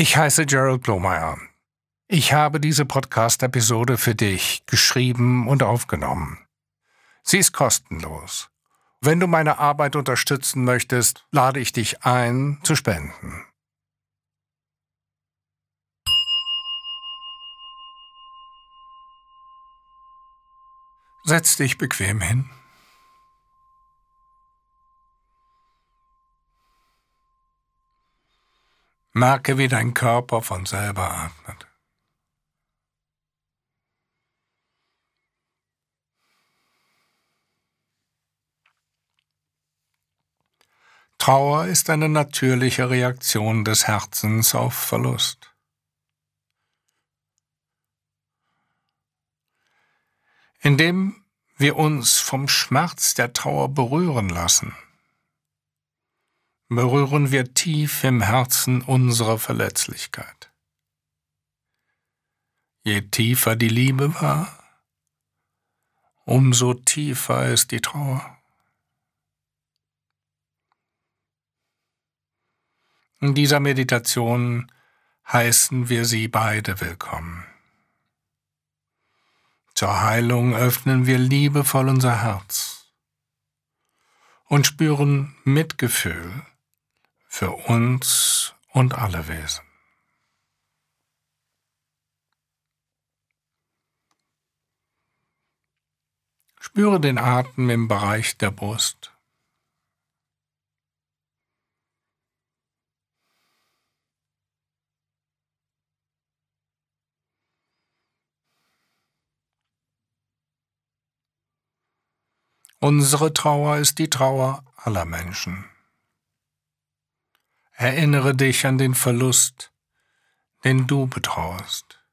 Ich heiße Gerald Blomeyer. Ich habe diese Podcast-Episode für dich geschrieben und aufgenommen. Sie ist kostenlos. Wenn du meine Arbeit unterstützen möchtest, lade ich dich ein, zu spenden. Setz dich bequem hin. Merke, wie dein Körper von selber atmet. Trauer ist eine natürliche Reaktion des Herzens auf Verlust. Indem wir uns vom Schmerz der Trauer berühren lassen, berühren wir tief im Herzen unsere Verletzlichkeit. Je tiefer die Liebe war, umso tiefer ist die Trauer. In dieser Meditation heißen wir sie beide willkommen. Zur Heilung öffnen wir liebevoll unser Herz und spüren Mitgefühl für uns und alle Wesen. Spüre den Atem im Bereich der Brust. Unsere Trauer ist die Trauer aller Menschen. Erinnere dich an den Verlust, den du betrauerst.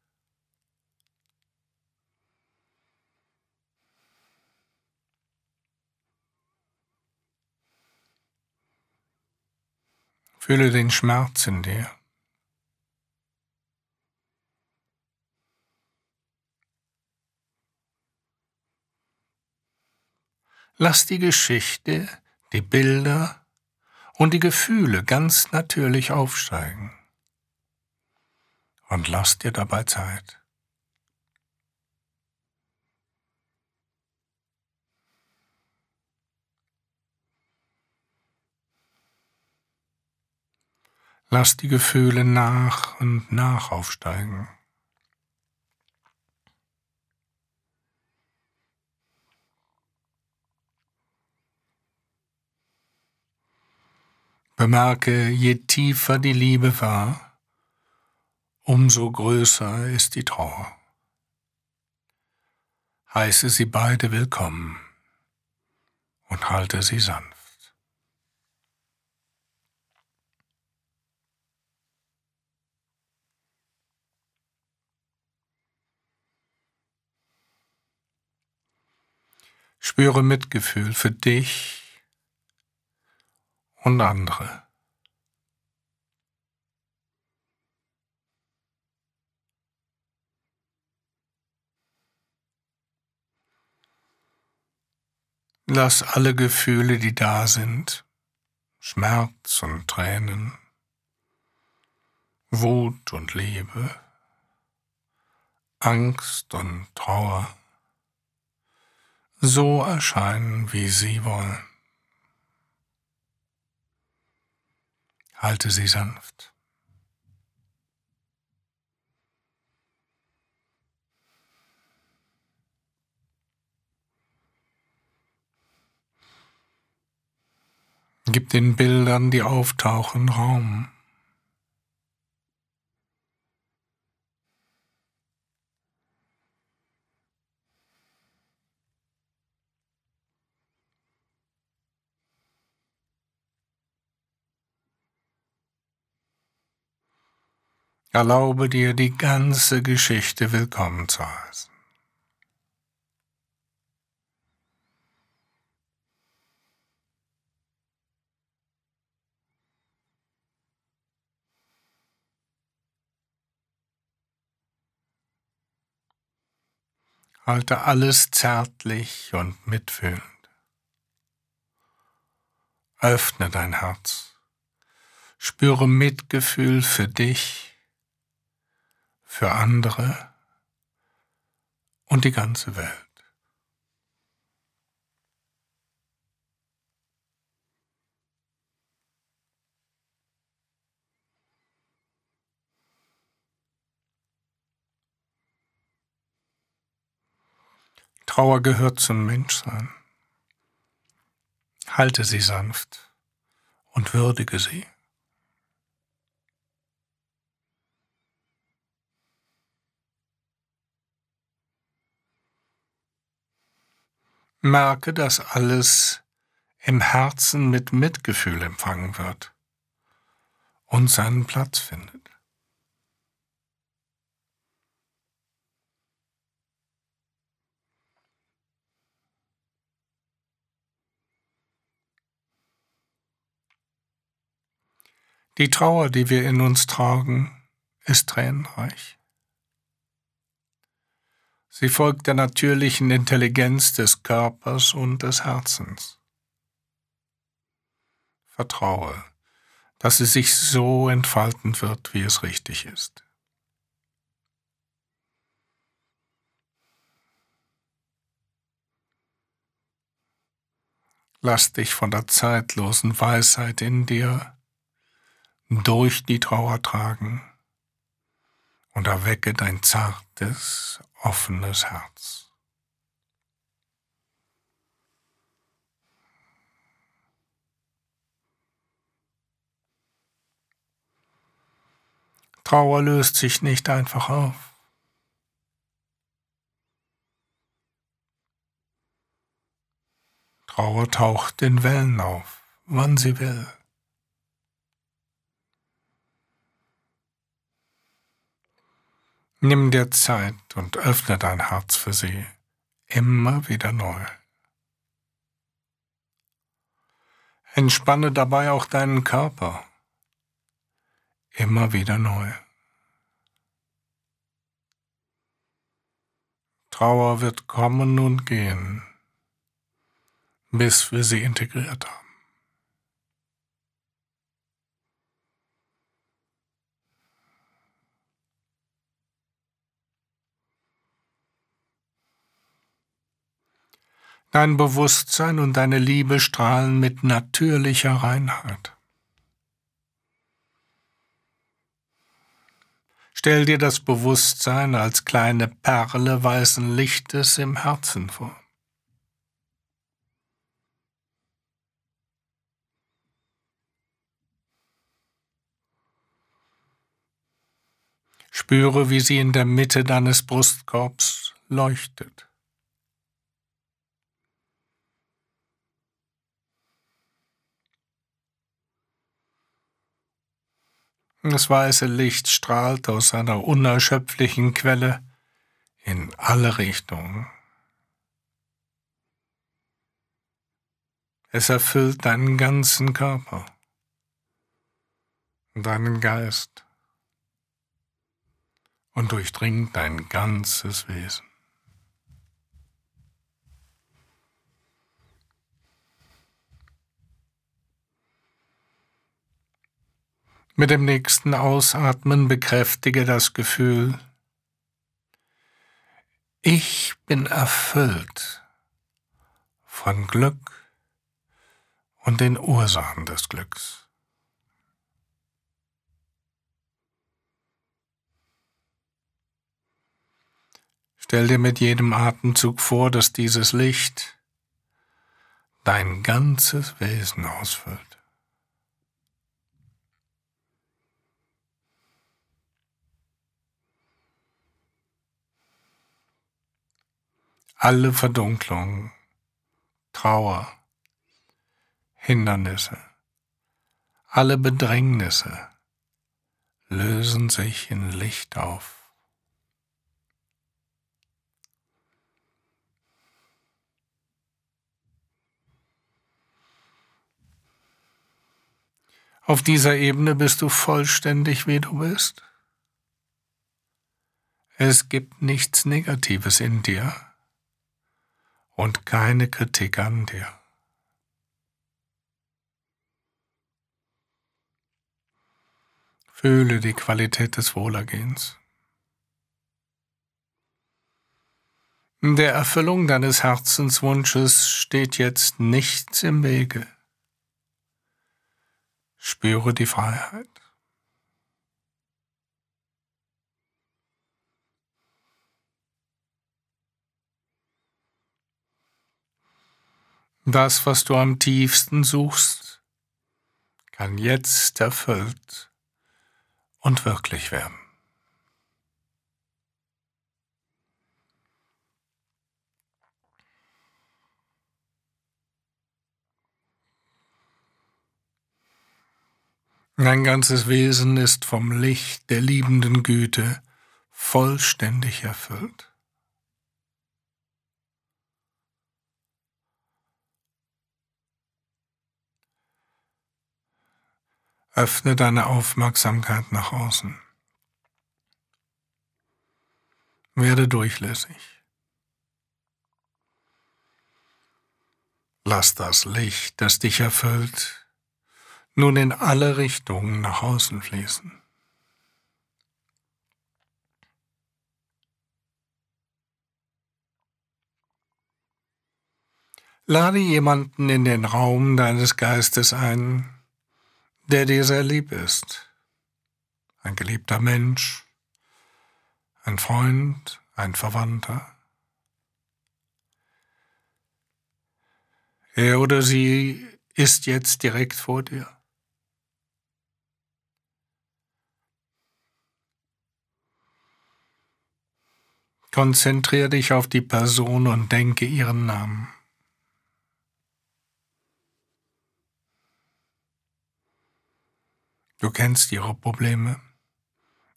Fühle den Schmerz in dir. Lass die Geschichte, die Bilder, und die Gefühle ganz natürlich aufsteigen. Und lass dir dabei Zeit. Lass die Gefühle nach und nach aufsteigen. Bemerke, je tiefer die Liebe war, umso größer ist die Trauer. Heiße sie beide willkommen und halte sie sanft. Spüre Mitgefühl für dich und andere. Lass alle Gefühle, die da sind, Schmerz und Tränen, Wut und Liebe, Angst und Trauer, so erscheinen, wie sie wollen. Halte sie sanft. Gib den Bildern, die auftauchen, Raum. Erlaube dir, die ganze Geschichte willkommen zu heißen. Halte alles zärtlich und mitfühlend. Öffne dein Herz. Spüre Mitgefühl für dich für andere und die ganze Welt. Trauer gehört zum Menschsein. Halte sie sanft und würdige sie. Merke, dass alles im Herzen mit Mitgefühl empfangen wird und seinen Platz findet. Die Trauer, die wir in uns tragen, ist tränenreich. Sie folgt der natürlichen Intelligenz des Körpers und des Herzens. Vertraue, dass sie sich so entfalten wird, wie es richtig ist. Lass dich von der zeitlosen Weisheit in dir durch die Trauer tragen und erwecke dein zartes, offenes Herz. Trauer löst sich nicht einfach auf. Trauer taucht in Wellen auf, wann sie will. Nimm dir Zeit und öffne dein Herz für sie, immer wieder neu. Entspanne dabei auch deinen Körper, immer wieder neu. Trauer wird kommen und gehen, bis wir sie integriert haben. Dein Bewusstsein und deine Liebe strahlen mit natürlicher Reinheit. Stell dir das Bewusstsein als kleine Perle weißen Lichtes im Herzen vor. Spüre, wie sie in der Mitte deines Brustkorbs leuchtet. Das weiße Licht strahlt aus einer unerschöpflichen Quelle in alle Richtungen. Es erfüllt deinen ganzen Körper, deinen Geist und durchdringt dein ganzes Wesen. Mit dem nächsten Ausatmen bekräftige das Gefühl, ich bin erfüllt von Glück und den Ursachen des Glücks. Stell dir mit jedem Atemzug vor, dass dieses Licht dein ganzes Wesen ausfüllt. Alle Verdunklung, Trauer, Hindernisse, alle Bedrängnisse lösen sich in Licht auf. Auf dieser Ebene bist du vollständig, wie du bist. Es gibt nichts Negatives in dir und keine Kritik an dir. Fühle die Qualität des Wohlergehens. In der Erfüllung deines Herzenswunsches steht jetzt nichts im Wege. Spüre die Freiheit. Das, was du am tiefsten suchst, kann jetzt erfüllt und wirklich werden. Dein ganzes Wesen ist vom Licht der liebenden Güte vollständig erfüllt. Öffne deine Aufmerksamkeit nach außen. Werde durchlässig. Lass das Licht, das dich erfüllt, nun in alle Richtungen nach außen fließen. Lade jemanden in den Raum deines Geistes ein, der dir sehr lieb ist. Ein geliebter Mensch, ein Freund, ein Verwandter. Er oder sie ist jetzt direkt vor dir. Konzentriere dich auf die Person und denke ihren Namen. Du kennst ihre Probleme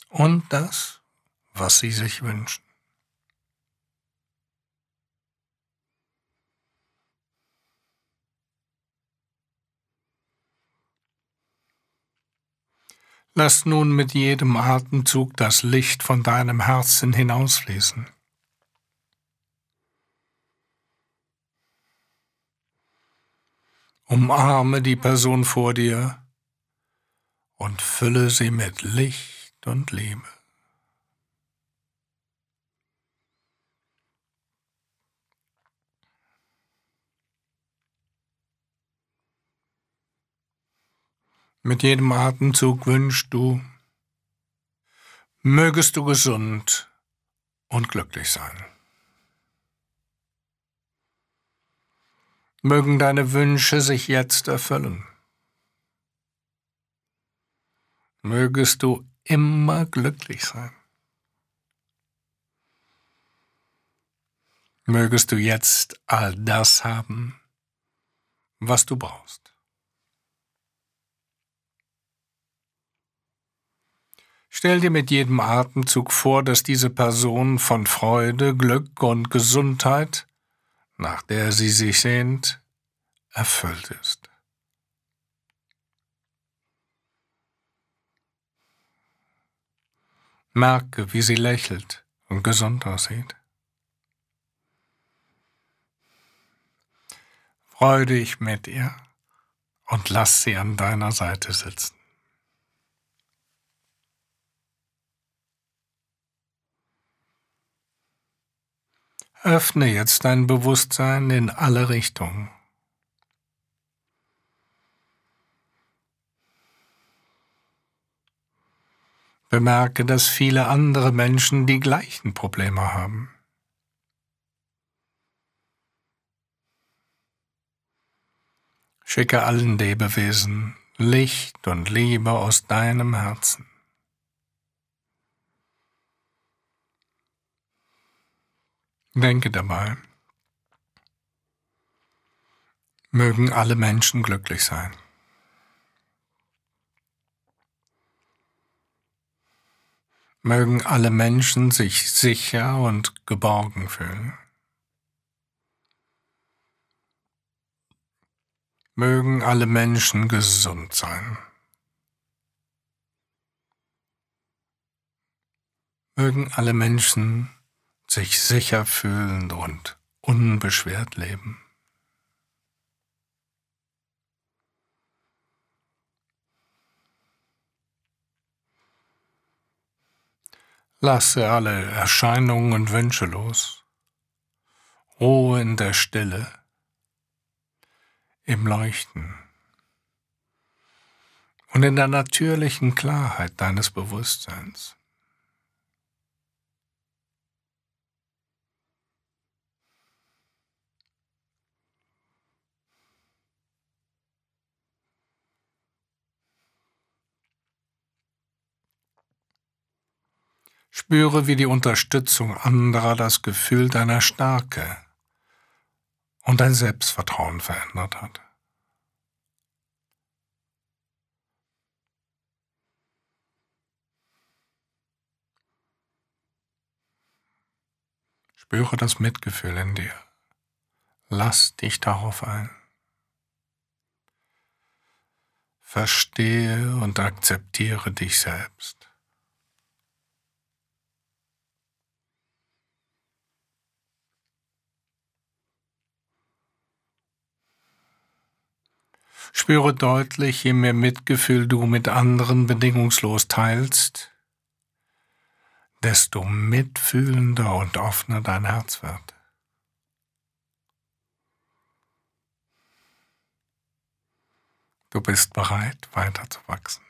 und das, was sie sich wünschen. Lass nun mit jedem Atemzug das Licht von deinem Herzen hinausfließen. Umarme die Person vor dir und fülle sie mit Licht und Liebe. Mit jedem Atemzug wünschst du, mögest du gesund und glücklich sein. Mögen deine Wünsche sich jetzt erfüllen. Mögest du immer glücklich sein. Mögest du jetzt all das haben, was du brauchst. Stell dir mit jedem Atemzug vor, dass diese Person von Freude, Glück und Gesundheit, nach der sie sich sehnt, erfüllt ist. Merke, wie sie lächelt und gesund aussieht. Freue dich mit ihr und lass sie an deiner Seite sitzen. Öffne jetzt dein Bewusstsein in alle Richtungen. Bemerke, dass viele andere Menschen die gleichen Probleme haben. Schicke allen Lebewesen Licht und Liebe aus deinem Herzen. Denke dabei, mögen alle Menschen glücklich sein. Mögen alle Menschen sich sicher und geborgen fühlen. Mögen alle Menschen gesund sein. Mögen alle Menschen sich sicher fühlen und unbeschwert leben. Lasse alle Erscheinungen und Wünsche los. Ruhe in der Stille, im Leuchten und in der natürlichen Klarheit deines Bewusstseins. Spüre, wie die Unterstützung anderer das Gefühl deiner Stärke und dein Selbstvertrauen verändert hat. Spüre das Mitgefühl in dir. Lass dich darauf ein. Verstehe und akzeptiere dich selbst. Spüre deutlich, je mehr Mitgefühl du mit anderen bedingungslos teilst, desto mitfühlender und offener dein Herz wird. Du bist bereit, weiterzuwachsen.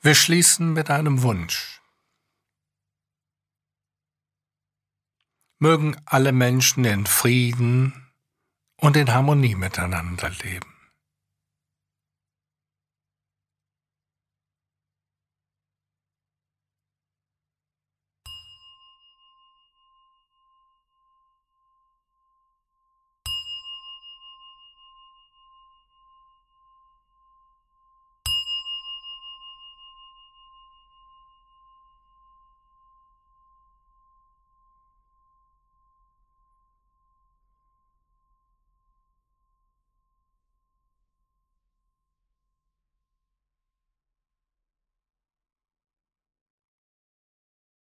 Wir schließen mit einem Wunsch. Mögen alle Menschen in Frieden und in Harmonie miteinander leben.